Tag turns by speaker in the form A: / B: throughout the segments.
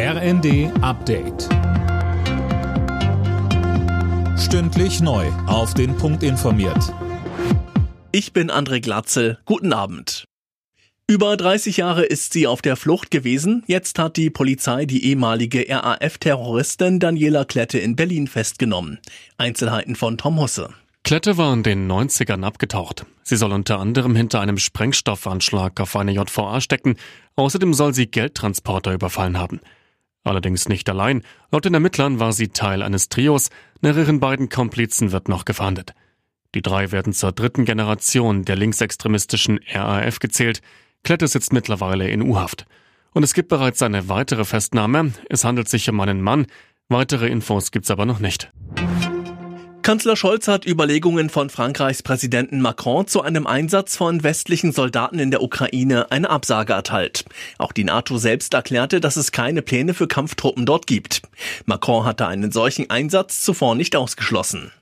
A: RND Update. Stündlich neu. Auf den Punkt informiert.
B: Ich bin André Glatzel. Guten Abend. Über 30 Jahre ist sie auf der Flucht gewesen. Jetzt hat die Polizei die ehemalige RAF-Terroristin Daniela Klette in Berlin festgenommen. Einzelheiten von Tom Husse.
C: Klette war in den 90ern abgetaucht. Sie soll unter anderem hinter einem Sprengstoffanschlag auf eine JVA stecken. Außerdem soll sie Geldtransporter überfallen haben. Allerdings nicht allein. Laut den Ermittlern war sie Teil eines Trios. Nach ihren beiden Komplizen wird noch gefahndet. Die drei werden zur dritten Generation der linksextremistischen RAF gezählt. Klette sitzt mittlerweile in U-Haft. Und es gibt bereits eine weitere Festnahme. Es handelt sich um einen Mann. Weitere Infos gibt's aber noch nicht.
B: Kanzler Scholz hat Überlegungen von Frankreichs Präsidenten Macron zu einem Einsatz von westlichen Soldaten in der Ukraine eine Absage erteilt. Auch die NATO selbst erklärte, dass es keine Pläne für Kampftruppen dort gibt. Macron hatte einen solchen Einsatz zuvor nicht ausgeschlossen.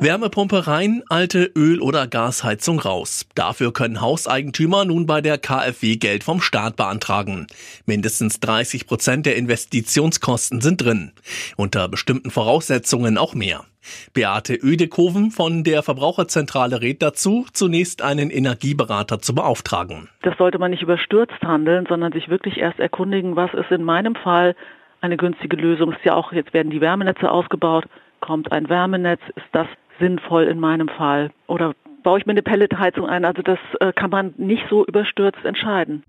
B: Wärmepumpe rein, alte Öl- oder Gasheizung raus. Dafür können Hauseigentümer nun bei der KfW Geld vom Staat beantragen. Mindestens 30 Prozent der Investitionskosten sind drin. Unter bestimmten Voraussetzungen auch mehr. Beate Ödekoven von der Verbraucherzentrale rät dazu, zunächst einen Energieberater zu beauftragen.
D: Das sollte man nicht überstürzt handeln, sondern sich wirklich erst erkundigen, was ist in meinem Fall eine günstige Lösung. Ist ja auch, jetzt werden die Wärmenetze ausgebaut. Kommt ein Wärmenetz? Ist das sinnvoll in meinem Fall? Oder baue ich mir eine Pelletheizung ein? Also das äh, kann man nicht so überstürzt entscheiden.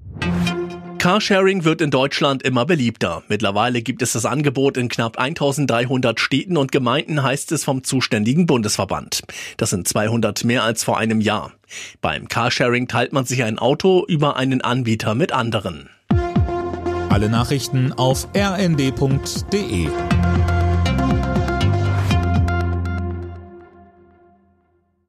B: Carsharing wird in Deutschland immer beliebter. Mittlerweile gibt es das Angebot in knapp 1300 Städten und Gemeinden, heißt es vom zuständigen Bundesverband. Das sind 200 mehr als vor einem Jahr. Beim Carsharing teilt man sich ein Auto über einen Anbieter mit anderen.
A: Alle Nachrichten auf rnd.de